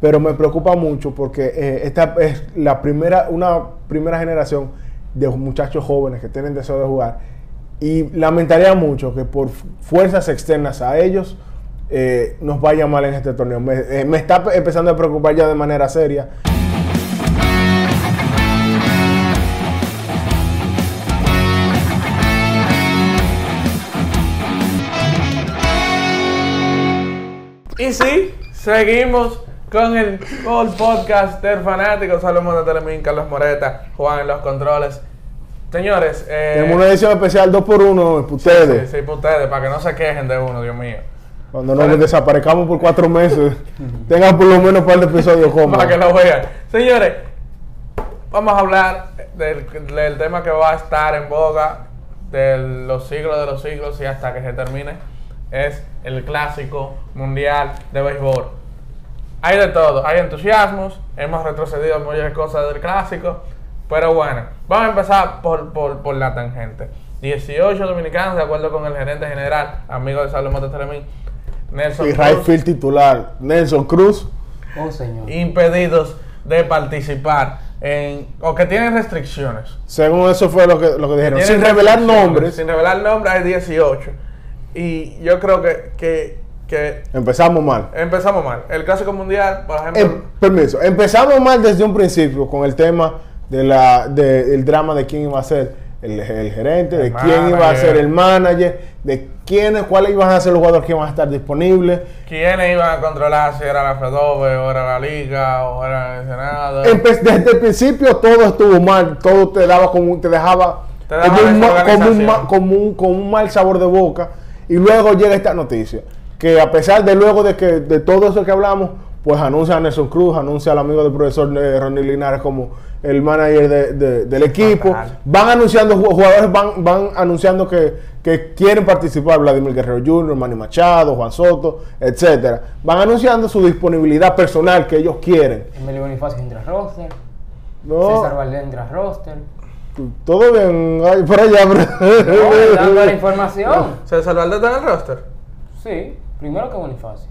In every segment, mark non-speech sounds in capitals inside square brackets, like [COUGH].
pero me preocupa mucho porque eh, esta es la primera, una primera generación de muchachos jóvenes que tienen deseo de jugar y lamentaría mucho que por fuerzas externas a ellos eh, nos vaya mal en este torneo. Me, eh, me está empezando a preocupar ya de manera seria. Y sí, seguimos con el, con el podcast del fanático. Saludos de Telemín, Carlos Moreta, Juan en los controles. Señores, eh, Tenemos una edición especial 2 por 1 para ustedes. Sí, sí, para ustedes, para que no se quejen de uno, Dios mío. Cuando nos desaparezcamos por cuatro meses, [LAUGHS] tengan por lo menos un par de episodios [LAUGHS] como. Para que lo vean. Señores, vamos a hablar del, del tema que va a estar en boga de los siglos de los siglos y hasta que se termine. Es el clásico mundial de béisbol. Hay de todo, hay entusiasmos, hemos retrocedido muchas cosas del clásico, pero bueno, vamos a empezar por, por, por la tangente. 18 dominicanos, de acuerdo con el gerente general, amigo de Salud Motos Telemín, Nelson Y Cruz, right field titular, Nelson Cruz. Oh, señor. impedidos de participar en, o que tienen restricciones. Según eso fue lo que, lo que dijeron. Sin revelar nombres, Sin revelar nombres hay 18. Y yo creo que, que, que empezamos mal. empezamos mal. El clásico mundial, por ejemplo, Em- permiso, empezamos mal desde un principio con el tema de la, de- del drama de quién iba a ser el, el gerente, de El quién iba a manager. ser el manager, de quiénes, cuáles iban a ser los jugadores que iban a estar disponibles. quiénes iban a controlar si era la FEDOBE o era la Liga o era el Senado. Empe- desde el principio todo estuvo mal, todo te daba como te dejaba, Te daba como, un, como, un, como un- con un mal sabor de boca. Y luego llega esta noticia, que a pesar de luego de que de todo eso que hablamos, pues anuncia a Nelson Cruz, anuncia al amigo del profesor eh, Ronnie Linares como el manager de- de- del equipo. Van anunciando, ju- jugadores van, van anunciando que, que quieren participar, Vladimir Guerrero Jr., Manny Machado, Juan Soto, etcétera. Van anunciando su disponibilidad personal que ellos quieren. Emilio Bonifacio entra roster. No. César Valdés entra roster. Todo bien, ay, por allá, No, dando [LAUGHS] la información. ¿César Valdés está en el roster? Sí, primero que Bonifacio.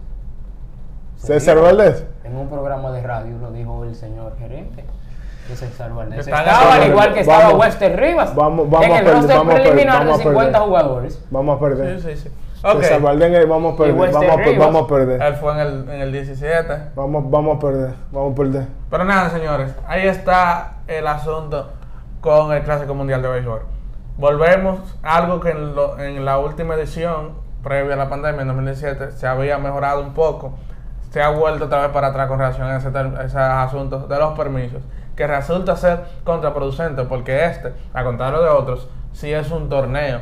César Valdés. En un programa de radio lo dijo el señor gerente. Que César Valdés estaba al igual que estaba Vamos- Wester Rivas. vamos- vamos en a el perder, roster vamos a perder, preliminar vamos a de 50 perder. jugadores. Vamos a perder. Sí, sí, sí. César Valdés, vamos a perder, Wester vamos a, per- Rivas. vamos a perder. Él fue en el, en el 17. Vamos, vamos a perder, vamos a perder. Pero nada, señores, ahí está el asunto con el Clásico Mundial de Béisbol. Volvemos a algo que en, lo- en la última edición, previa a la pandemia, en 2017, se había mejorado un poco. Se ha vuelto otra vez para atrás con relación a ese, a esos asuntos de los permisos, que resulta ser contraproducente, porque este, a contrario de otros, sí es un torneo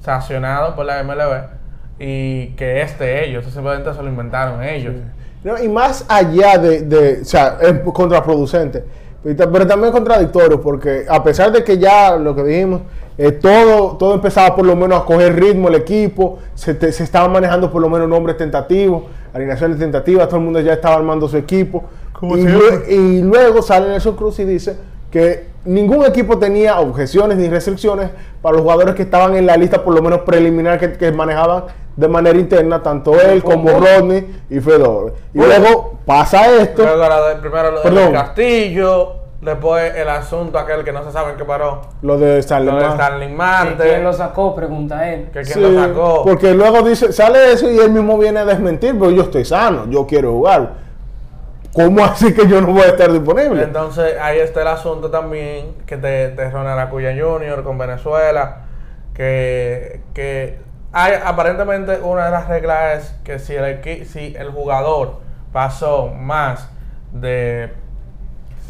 sancionado por la MLB y que es de ellos, simplemente se lo inventaron ellos. Y más allá de, de- o sea, es contraproducente, pero ta- pero también contradictorio, porque a pesar de que ya lo que dijimos, eh, todo, todo empezaba por lo menos a coger ritmo el equipo, se, te- se estaban manejando por lo menos nombres tentativos, alineaciones tentativas, todo el mundo ya estaba armando su equipo. Y, lue- y luego sale Nelson Cruz y dice que ningún equipo tenía objeciones ni restricciones para los jugadores que estaban en la lista, por lo menos preliminar, que, que manejaban de manera interna, tanto él como Rodney y Fedor. Y luego pasa esto. Luego la de- primero lo Perdón. del Castillo, después el asunto aquel que no se sabe en qué paró, Lo de Stanley lo de Marte. Stanley ¿Y Marte, ¿Quién lo sacó? Pregunta él. que quién Sí, lo sacó. Porque luego dice, sale eso y él mismo viene a desmentir, pero yo estoy sano, yo quiero jugar. ¿Cómo así que yo no voy a estar disponible? Entonces ahí está el asunto también que te, te Ronald Acuña Jr. con Venezuela, que, que hay, aparentemente una de las reglas es que si el, equi- si el jugador pasó más de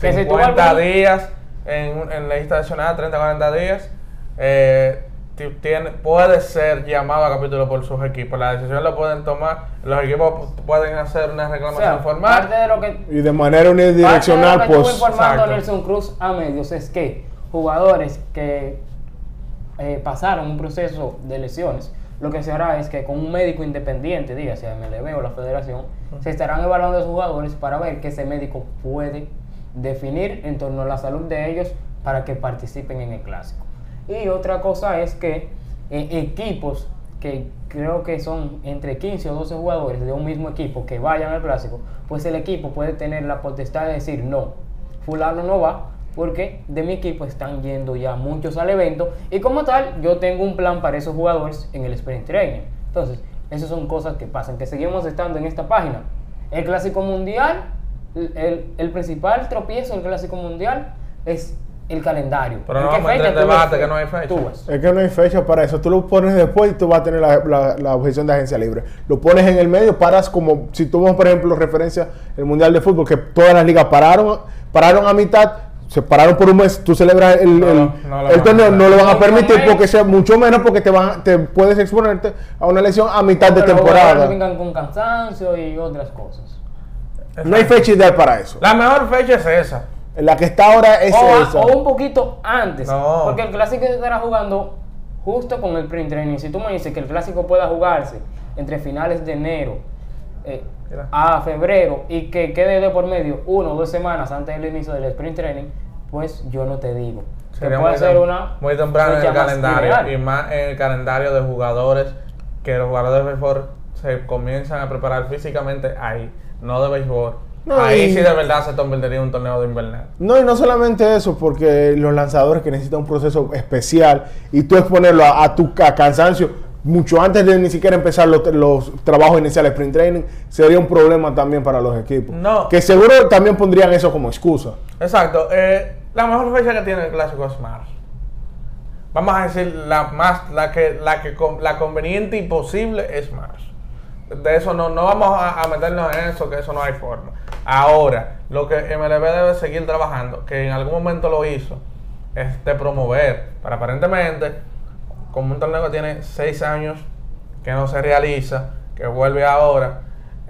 Que si tuvo 50 algún- días en, en la lista nacional, 30, 40 días, eh, ti- tiene, puede ser llamado a capítulo por sus equipos. La decisión lo pueden tomar, los equipos pueden hacer una O reclamación sea, formal. parte de lo que Y de manera unidireccional, Parte de lo que pues. estuvo informando exacto. Nelson Cruz a medios es que jugadores que eh, pasaron un proceso de lesiones, lo que se hará es que con un médico independiente, dígase MLB o la federación, se estarán evaluando a esos jugadores para ver que ese médico puede definir en torno a la salud de ellos para que participen en el clásico. Y otra cosa es que eh, equipos que creo que son entre 15 o 12 jugadores de un mismo equipo que vayan al clásico, pues el equipo puede tener la potestad de decir no, fulano no va porque de mi equipo están yendo ya muchos al evento y como tal yo tengo un plan para esos jugadores en el sprint training. Entonces, esas son cosas que pasan, que seguimos estando en esta página. El clásico mundial, el, el principal tropiezo del clásico mundial es el calendario. Pero ¿En no qué vamos a entrar en fecha tú debate ves- que no hay fecha. Es que no hay fecha para eso. Tú lo pones después y tú vas a tener la, la- la objeción de agencia libre. Lo pones en el medio, paras como si tomamos, por ejemplo, referencia el Mundial de Fútbol, que todas las ligas pararon, pararon a mitad, se pararon por un mes, tú celebras el, No, el- no, no lo el van a torneo, hacer. no lo van a Mucho permitir porque sea mucho menos porque te van, te puedes exponerte a una lesión a mitad de temporada. vengan con cansancio y otras cosas. No hay fecha ideal para eso. La mejor fecha es esa. La que está ahora es o, esa. o un poquito antes. No. Porque el clásico se estará jugando justo con el print training. Si tú me dices que el clásico pueda jugarse entre finales de enero eh, a febrero y que quede de por medio uno o dos semanas antes del inicio del sprint training, pues yo no te digo. Que Sería puede muy, ser una muy temprano en el calendario ideal. y más en el calendario de jugadores que los jugadores de béisbol se comienzan a preparar físicamente ahí, no de béisbol. No, ahí y- sí de verdad se convertiría un torneo de invernal. No, y no solamente eso, porque los lanzadores que necesitan un proceso especial y tú exponerlo a, a tu ca- cansancio mucho antes de ni siquiera empezar los, los trabajos iniciales, sprint training, sería un problema también para los equipos. No. Que seguro también pondrían eso como excusa. Exacto. eh, la mejor fecha que tiene el clásico es marzo. Vamos a decir la más, la que, la que la conveniente y posible es marzo. De eso no, no vamos a, meternos en eso, que eso no hay forma. Ahora, lo que MLB debe seguir trabajando, que en algún momento lo hizo, es de promover, para aparentemente, como un torneo que tiene seis años, que no se realiza, que vuelve ahora,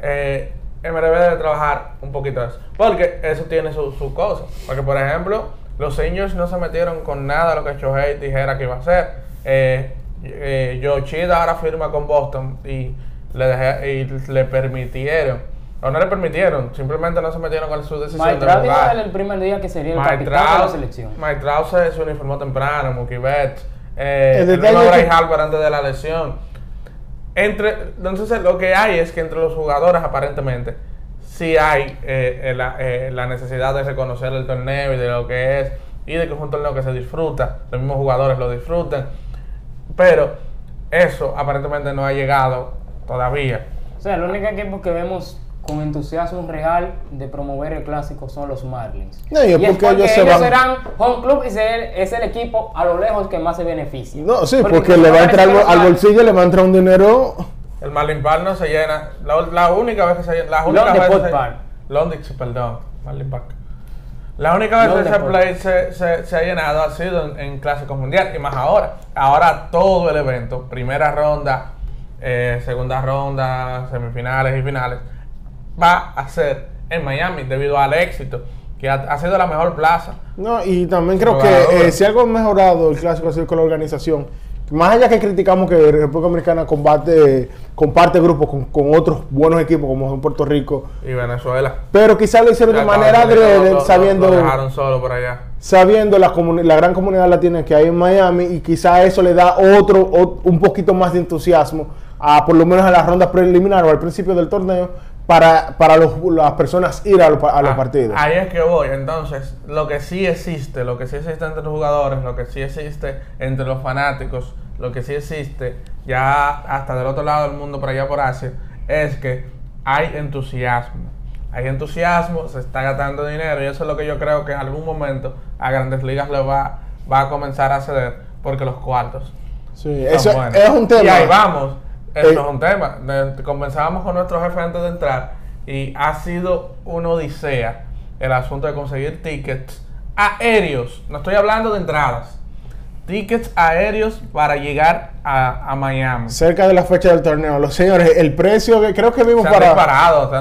eh, MLB debe trabajar un poquito eso. Porque eso tiene su, su cosa. Porque, por ejemplo, los seniors no se metieron con nada lo que Shohei dijera que iba a hacer. Eh, eh, ahora firma con Boston y le, dejé- y le permitieron, o no le permitieron, simplemente no se metieron con su decisión Mike de jugar. el primer día que sería el capitán de la selección. Trout se, se uniformó temprano, Mookie Betts, eh, El el, detalle mismo que- Bryce Harper antes de la lesión. Entre, entonces lo que hay es que entre los jugadores aparentemente sí hay eh, eh, la, eh, la necesidad de reconocer el torneo y de lo que es y de que es un torneo que se disfruta, los mismos jugadores lo disfrutan, pero eso aparentemente no ha llegado todavía. O sea, el único equipo que vemos con entusiasmo real de promover el clásico son los Marlins. No, y es porque ellos se van- serán home club y ser- es el equipo a lo lejos que más se beneficia. No, sí, porque, le va a entrar al, bolsillo, le va a entrar un dinero. El Marlin Park no se llena. La, la única vez que se llena. La única vez se- Park. Perdón. Marlin Park. La única vez que ese play se, se, se ha llenado ha sido en, en Clásicos Mundial. Y más ahora. Ahora todo el evento, primera ronda, eh, segunda ronda, semifinales y finales, va a ser en Miami debido al éxito, que ha, ha sido la mejor plaza. No, y también creo que eh, si algo ha mejorado el clásico ha sido con la organización. Más allá que criticamos que República Dominicana combate, comparte grupos con, con otros buenos equipos como en Puerto Rico, Y Venezuela. pero quizás lo hicieron de manera adrede, sabiendo, Lo dejaron solo por allá. sabiendo la, la gran comunidad latina que hay en Miami y quizás eso le da otro, ot- un poquito más de entusiasmo a por lo menos a las rondas preliminares o al principio del torneo para, para los- las personas ir a, los a los Ah, partidos. Ahí es que voy. Entonces, lo que sí existe, lo que sí existe entre los jugadores, lo que sí existe entre los fanáticos, lo que sí existe ya hasta del otro lado del mundo, por allá por Asia, es que hay entusiasmo. Hay entusiasmo, se está gastando dinero y eso es lo que yo creo que en algún momento a Grandes Ligas le va, va a comenzar a ceder porque los cuartos Sí, son eso buenos. es un tema. Y ahí vamos. Eso Eh, es un tema. Conversábamos con nuestro jefe antes de entrar y ha sido una odisea el asunto de conseguir tickets aéreos. No estoy hablando de entradas. Tickets aéreos para llegar a, a Miami. cerca de la fecha del torneo. Los señores, el precio que creo que vimos para,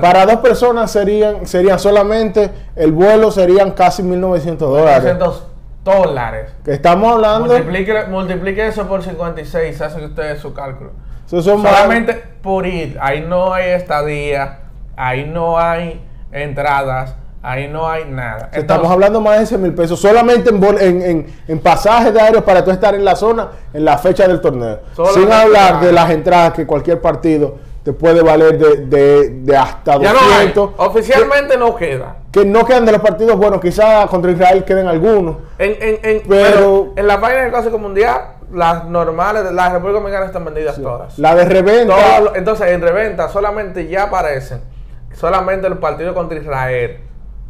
para dos personas serían, serían solamente, el vuelo serían casi 1.900 dólares. 200 dólares. Que estamos hablando, Multiplique, multiplique eso por 56, hace usted su cálculo. Eso son Solamente por ir, ahí no hay estadía, ahí no hay entradas, Ahí no hay nada. Estamos hablando más de 100 mil pesos solamente en, en, en, en pasajes de aéreos para tú estar en la zona en la fecha del torneo. Sin hablar de las entradas que cualquier partido te puede valer de, de, de hasta ya no hay. 200. Oficialmente no queda. Que no quedan de los partidos buenos, quizás contra Israel queden algunos. En, en, en, Pero- pero en la página del Clásico Mundial, las normales de la República Dominicana están vendidas todas. La de reventa, entonces, en reventa solamente ya aparecen solamente el partido contra Israel.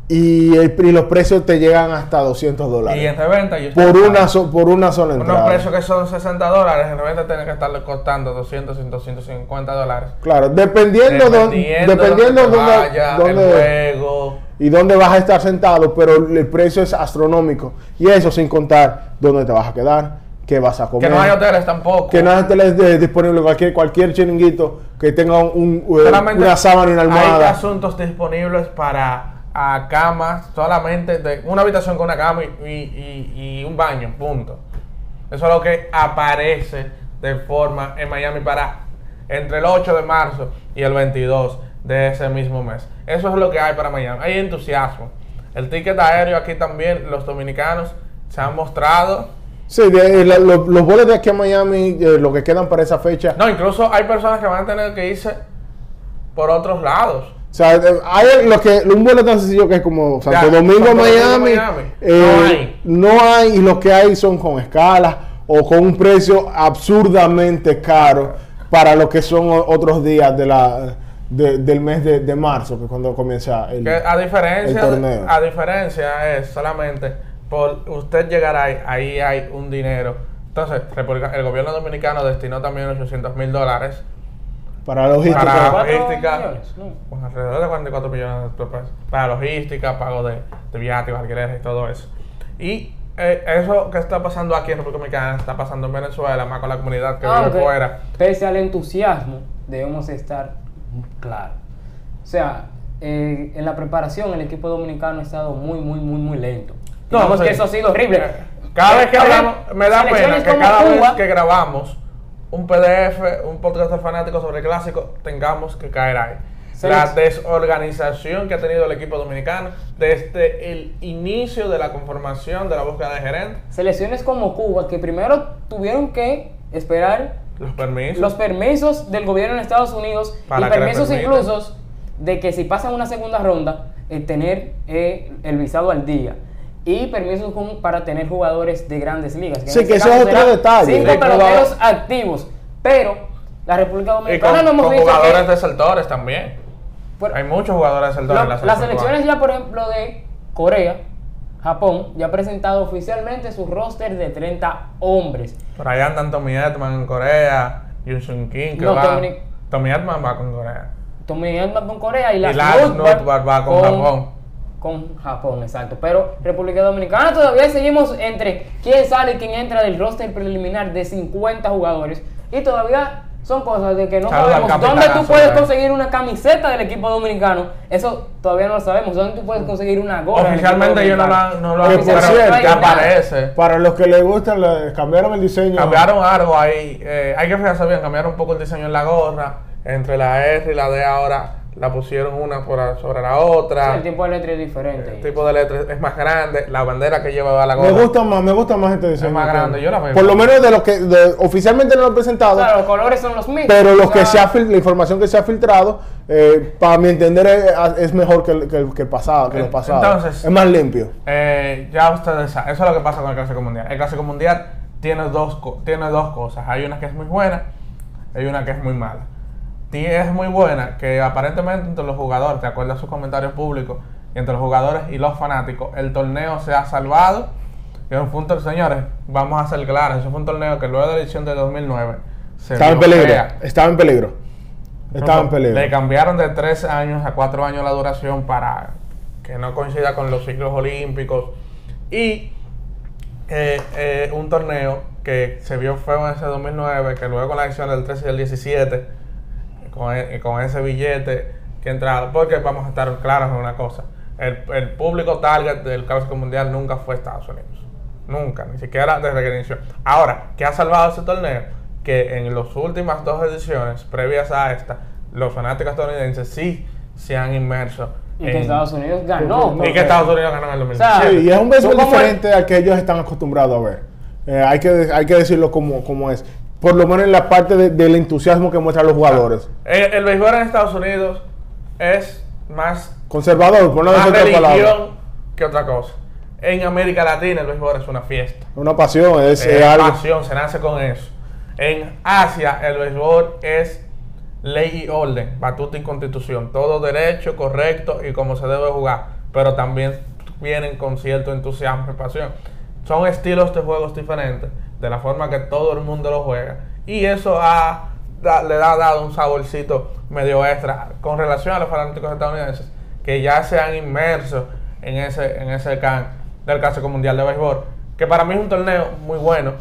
y, el- y los precios te llegan hasta 200 dólares. Y en reventa, yo por una, so- por una sola unos entrada. precios que son 60 dólares, en reventa tienen que estarle costando 200, 150 dólares. Claro, dependiendo, don- Dependiendo, dependiendo de lo que dónde, vaya, dónde- el juego. Y dónde vas a estar sentado, pero el precio es astronómico. Y eso sin contar dónde te vas a quedar, qué vas a comer. Que no hay hoteles tampoco. que no hay hoteles disponibles, cualquier, cualquier chiringuito que tenga un, un- eh, una sábana y una Hay almohada. asuntos disponibles para a camas, solamente de una habitación con una cama y- y un baño, punto. Eso es lo que aparece de forma en Miami para entre el 8 de marzo y el 22 de ese mismo mes. Eso es lo que hay para Miami. Hay entusiasmo. El ticket aéreo aquí también, los dominicanos se han mostrado. Sí, de- la- lo- los vuelos de aquí a Miami, eh, lo que quedan para esa fecha. No, incluso hay personas que van a tener que irse por otros lados. O sea, eh, hay lo que, un vuelo tan sencillo que es como Santo Ya, Domingo, Domingo, Miami. Miami. eh, No hay. no hay, y los que hay son con escalas o con un precio absurdamente caro para lo que son otros días de la, de- del mes de, de marzo, que es cuando comienza el. Que a diferencia, el torneo. a diferencia es solamente por usted llegar ahí, ahí hay un dinero. Entonces, República- el gobierno dominicano destinó también 800 mil dólares, para logística. Para- ¿Cuatro logística. millones? No. con alrededor de 44 millones de pesos, para logística, pago de, de viáticos, alquileres y todo eso. Y eh, eso que está pasando aquí en República Dominicana está pasando en Venezuela, más con la comunidad que vive Aunque, fuera. Pese al entusiasmo, debemos estar claros. O sea, eh, en la preparación el equipo dominicano ha estado muy, muy, muy, muy lento. No, Digamos sí. que eso ha sido horrible. Cada vez que hablamos, ejemplo, me da pena que cada vez que grabamos un PDF, un podcast de fanáticos sobre el clásico, tengamos que caer ahí. La desorganización que ha tenido el equipo dominicano desde el inicio de la conformación de la búsqueda de gerente, Selecciones como Cuba, que primero tuvieron que esperar los permisos. los permisos del gobierno en Estados Unidos Para y permisos incluso de que si pasan una segunda ronda, eh, tener eh, el visado al día. Y permisos para tener jugadores de grandes ligas. Sí, este que eso es otro detalle. Cinco Sí, peloteros activos. Pero la República y Dominicana con, no hemos con visto jugadores que- desertores también. por- Hay muchos jugadores desertores lo- en la las selección selecciones ya, por ejemplo, de Corea, Japón, ya ha presentado oficialmente su roster de 30 hombres. Por ahí andan Tommy Edman en Corea, Sun Kim que No, va. Tommy- Tommy Edman va con Corea. Tommy Edman con Corea y Nootbaar va con Japón. Con Japón, exacto. Pero República Dominicana todavía seguimos entre quién sale y quién entra del roster preliminar de 50 jugadores. Y todavía son cosas de que no Saluda sabemos dónde tú puedes conseguir una camiseta del equipo dominicano. Eso todavía no lo sabemos. ¿Dónde tú puedes conseguir una gorra? Oficialmente ellos no han, no lo Que por cierto, ya aparece. Para los que les gustan, cambiaron el diseño. Cambiaron algo ahí. eh, hay que fijarse bien, cambiaron un poco el diseño en la gorra. Entre la R y la D ahora la pusieron una por a- sobre la Sí, otra. el tipo de letra es diferente. el tipo de letra es más grande. La bandera que lleva la Me gorra. gusta más, me gusta más este diseño. más que- grande, yo la veo. Por lo menos de los que de- oficialmente no lo han presentado. Claro, los colores son los mismos. Pero los O que se sea, ha la información que se ha filtrado, eh, para mi entender, es, es mejor que el, que el- que el pasado, que los pasados. entonces- es más limpio. Eh, ya ustedes saben, eso es lo que pasa con el Clásico Mundial. El Clásico Mundial tiene dos, co- tiene dos cosas. Hay una que es muy buena y hay una que es muy mala. Es muy buena que aparentemente entre los jugadores, de acuerdo a sus comentarios públicos, y entre los jugadores y los fanáticos, el torneo se ha salvado. Y es un punto, señores, vamos a ser claros, eso fue un torneo que luego de la edición de 2009 se Estaba en peligro. Estaba en peligro. Estaba en peligro. Le cambiaron de 3 años a 4 años la duración para que no coincida con los ciclos olímpicos. Y eh, eh, un torneo que se vio feo en ese 2009, que luego con la edición del 13 y el 17, con, e- con ese billete que entraron, porque vamos a estar claros en una cosa, el, el público target del Clásico Mundial nunca fue Estados Unidos. Nunca, ni siquiera desde que inició. Ahora, ¿qué ha salvado ese torneo? Que en las últimas dos ediciones previas a esta, los fanáticos estadounidenses sí se han inmerso Y que en- Estados Unidos ganó. y que Estados Unidos ganó en el O sea, 2017. Sí, y es un béisbol como- diferente al que ellos están acostumbrados a ver. Eh, hay, que, hay que decirlo como, como es. Por lo menos en la parte de- del entusiasmo que muestran los jugadores. el, el béisbol en Estados Unidos es más, Conservador, por no más decir otra palabra. religión que otra cosa. En América Latina el béisbol es una fiesta. Una pasión, es, Es es algo. pasión, se nace con eso. En Asia el béisbol es ley y orden, batuta y constitución, todo derecho, correcto y como se debe jugar, pero también vienen con cierto entusiasmo y pasión. Son estilos de juegos diferentes, de la forma que todo el mundo lo juega, y eso ha, le ha dado un saborcito medio extra con relación a los fanáticos estadounidenses que ya se han inmerso en ese, en ese can del Clásico Mundial de Béisbol, que para mí es un torneo muy bueno,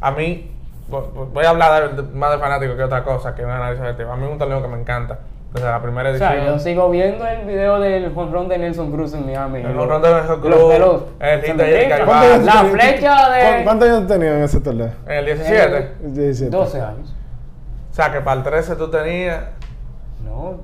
a mí, vo- voy a hablar de- más de fanático que otra cosa, que un análisis objetivo. A mí es un torneo que me encanta. Desde la primera O edición. sea, yo sigo viendo el video del jonrón de Nelson Cruz en Miami. El Los- jonrón de Nelson los Cruz, pelos. el hit de La flecha de- ¿Cuán- ¿Cuántos años tenían en ese torneo? En el 17. El 17. 12 años. O sea, que para el 13 tú tenías. No.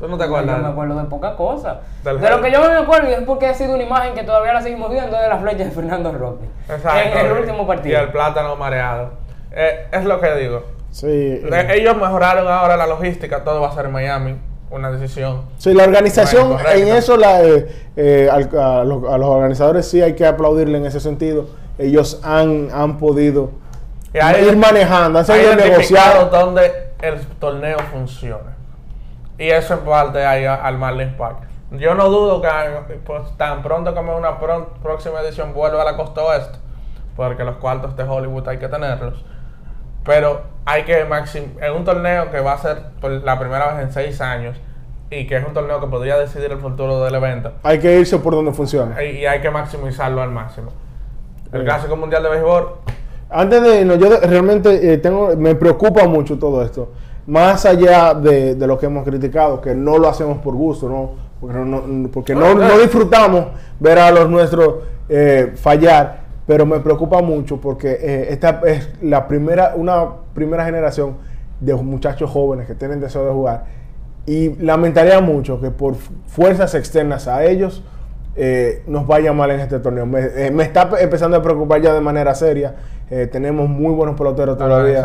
Tú no te acuerdas. Yo me acuerdo de poca cosa. Del de lo que yo me acuerdo es porque ha sido una imagen que todavía la seguimos viendo de la flecha de Fernando Roque. Exacto. En el último Y partido. el plátano mareado. Eh, es lo que digo. Sí. eh, Le- Ellos mejoraron ahora la logística, todo va a ser en Miami. Una decisión. Sí, la organización, en eso, la, eh, eh, a, los, a los organizadores sí hay que aplaudirle en ese sentido. Ellos han, han podido hay- ir manejando, han identificado negociar. donde el torneo funciona. Y eso en parte hay al Marlins Park. Yo no dudo que pues, tan pronto como una próxima edición vuelva a la costa oeste, porque los cuartos de Hollywood hay que tenerlos. Pero hay que maxim en un torneo que va a ser por la primera vez en seis años y que es un torneo que podría decidir el futuro del evento, Hay que irse por donde funciona. y, hay que maximizarlo al máximo. El Sí. Clásico Mundial de Béisbol Antes de irnos, yo realmente eh, tengo, me preocupa mucho todo esto. Más allá de, de lo que hemos criticado, que no lo hacemos por gusto, ¿no? Porque no, no- porque no, disfrutamos ver a los nuestros eh, fallar, pero me preocupa mucho porque eh, esta es la primera, una primera generación de muchachos jóvenes que tienen deseo de jugar. Y lamentaría mucho que por fu- fuerzas externas a ellos eh, nos vaya mal en este torneo. Me, eh, me está pe- empezando a preocupar ya de manera seria. Eh, tenemos muy buenos peloteros la todavía.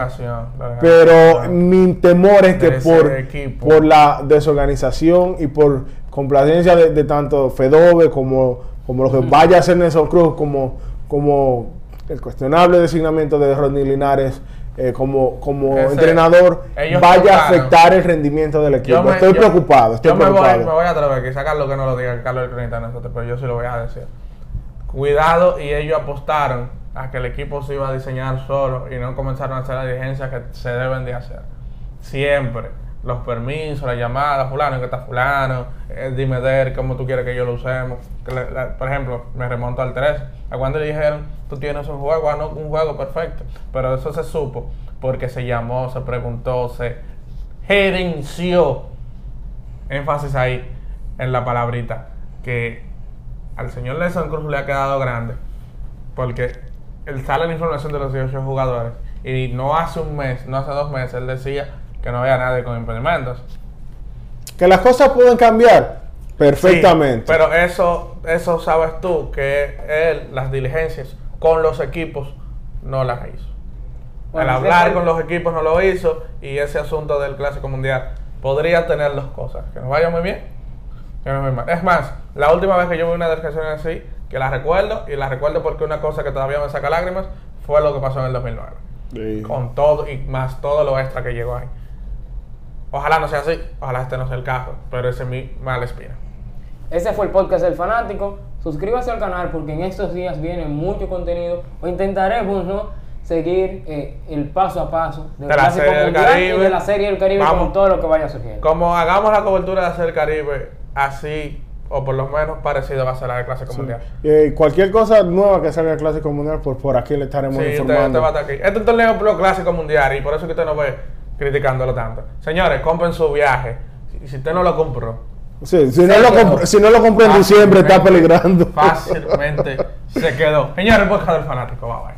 la Pero mi temor es que por, equipo. por la desorganización y por complacencia de, de tanto Fedove como, como lo que vaya a hacer Nelson Cruz, como, como el cuestionable designamiento de Rodney Linares eh, como, como Ese- entrenador, vaya a afectar el rendimiento del equipo. Me- estoy yo- preocupado, estoy yo me voy, preocupado. me voy a atrever, quizá Carlos que no lo diga, Carlos el cronista nosotros, pero yo sí lo voy a decir. Cuidado, y ellos apostaron a que el equipo se iba a diseñar solo y no comenzaron a hacer las diligencias que se deben de hacer. Siempre. Los permisos, las llamadas, fulano, que está fulano, eh, dime der, cómo tú quieres que yo lo usemos. Por ejemplo, me remonto al 3. A cuando le dijeron, tú tienes un juego, ah, no, un juego perfecto. Pero eso se supo porque se llamó, se preguntó, se gerenció énfasis ahí en la palabrita que al señor Nelson Cruz le ha quedado grande porque él sale la información de los 18 jugadores y no hace un mes, no hace dos meses, él decía que no había nadie con impedimentos. Que las cosas pueden cambiar perfectamente. Sí, pero eso, eso sabes tú, que él, las diligencias con los equipos, no las hizo. Bueno, Al hablar con los equipos no lo hizo y ese asunto del Clásico Mundial podría tener dos cosas, que nos vaya muy bien, que nos vaya muy mal. Es más, la última vez que yo vi una descripción así, que la recuerdo, y la recuerdo porque una cosa que todavía me saca lágrimas, fue lo que pasó en el 2009. Sí. Con todo y más todo lo extra que llegó ahí. Ojalá no sea así, ojalá este no sea el caso, pero ese es mi mala espina. Ese fue el podcast del fanático. Suscríbase al canal porque en estos días viene mucho contenido. O intentaremos, ¿no? Seguir eh, el paso a paso del De la Clásico Serie del Mundial Caribe. y de la Serie del Caribe Vamos. con todo lo que vaya surgiendo. Como hagamos la cobertura de hacer Caribe así, o por lo menos parecido va a ser la de Clásico Sí. Mundial. Eh, cualquier cosa nueva que salga del Clásico Mundial, pues por aquí le estaremos Sí, informando. usted va a estar aquí. Este es un torneo pro clásico mundial y por eso que usted no ve criticándolo tanto. Señores, compren su viaje. Si, si usted no lo compró, Sí, si, no lo compra- si no lo compra en diciembre, está peligrando. Fácilmente se quedó. Señores, podcast del fanático, bye bye.